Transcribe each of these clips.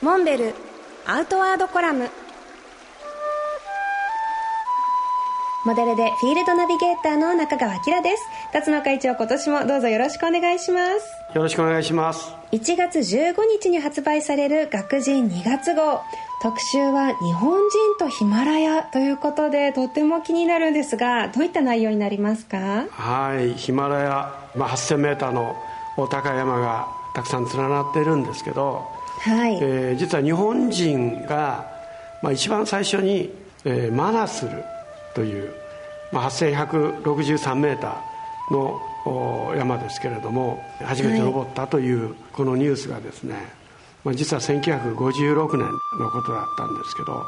モンベルアウトワードコラム。モデルでフィールドナビゲーターの中川明です。辰野会長今年もどうぞよろしくお願いします。よろしくお願いします。1月15日に発売される学人2月号。特集は日本人とヒマラヤということでとても気になるんですがどういった内容になりますか？はい。ヒマラヤ、まあ、8000m のお高山がたくさん連なっているんですけど、はい。えー、実は日本人が、まあ、一番最初に、えー、マナスルという、まあ、8163メーターの山ですけれども初めて登ったというこのニュースがですね、まあ、実は1956年のことだったんですけど、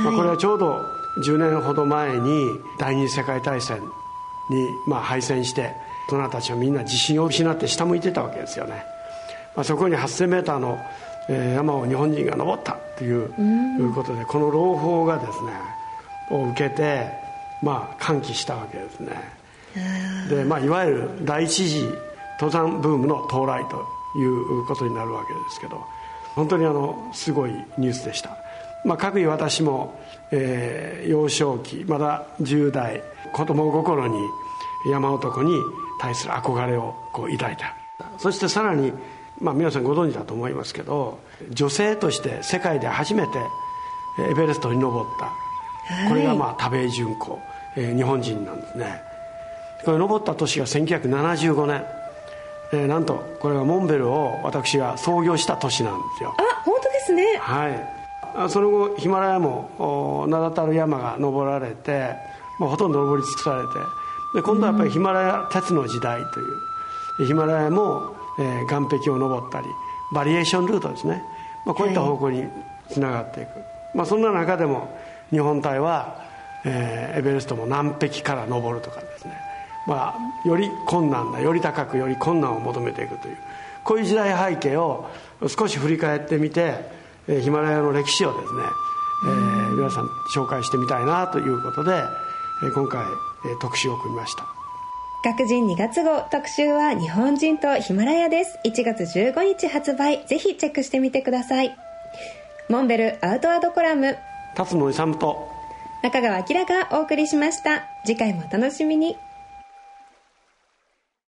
まあ、これはちょうど10年ほど前に第二次世界大戦にまあ敗戦して大人たちはみんな自信を失って下向いてたわけですよね、まあ、そこに 8000m の山を日本人が登ったということでこの朗報がですねを受けてまあ歓喜したわけですね。で、まあ、いわゆる第一次登山ブームの到来ということになるわけですけど本当にあのすごいニュースでした、まあ、各位私も、えー、幼少期まだ10代子供心に山男に対する憧れをこう抱いた。そしてさらに、まあ、皆さんご存知だと思いますけど女性として世界で初めてエベレストに登った、はい、これがまあ田部井純子、えー、日本人なんですね。これ登った年が1975年、えー、なんとこれはモンベルを私が創業した年なんですよ。あ本当ですね。はい。その後ヒマラヤも名だたる山が登られて、まあ、ほとんど登り尽くされてで今度はやっぱりヒマラヤ鉄の時代という。ヒマラヤも、えー、岸壁を登ったりバリエーションルートですね、まあ、こういった方向につながっていく、はい、まあ、そんな中でも日本隊は、えー、エベレストも南壁から登るとかですね。まあ、より困難なより高くより困難を求めていくというこういう時代背景を少し振り返ってみて、えヒマラヤの歴史をですね、えー、皆さん紹介してみたいなということで、え今回、え特集を組みました学人2月号特集は日本人とヒマラヤです。1月15日発売。ぜひチェックしてみてください。モンベルアウトワードコラム。辰野勇と。中川明がお送りしました。次回もお楽しみに